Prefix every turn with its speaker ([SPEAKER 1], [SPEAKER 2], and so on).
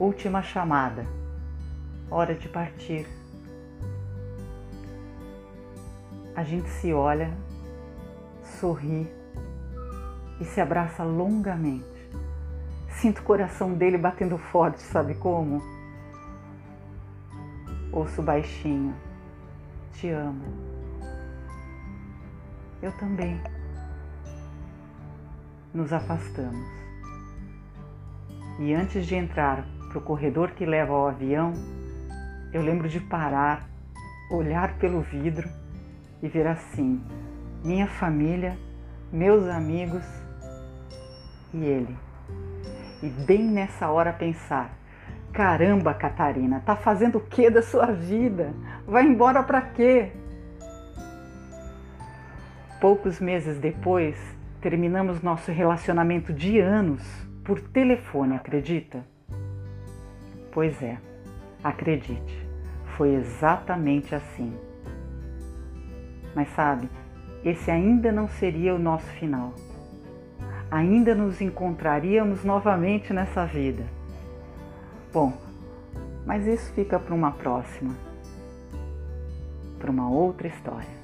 [SPEAKER 1] Última chamada. Hora de partir. A gente se olha, sorri e se abraça longamente. Sinto o coração dele batendo forte, sabe como? Ouço baixinho. Te amo. Eu também. Nos afastamos. E antes de entrar para o corredor que leva ao avião, eu lembro de parar, olhar pelo vidro e ver assim: minha família, meus amigos e ele. E bem nessa hora pensar: caramba, Catarina, tá fazendo o que da sua vida? Vai embora para quê? Poucos meses depois, terminamos nosso relacionamento de anos por telefone, acredita? Pois é, acredite, foi exatamente assim. Mas sabe, esse ainda não seria o nosso final. Ainda nos encontraríamos novamente nessa vida. Bom, mas isso fica para uma próxima, para uma outra história.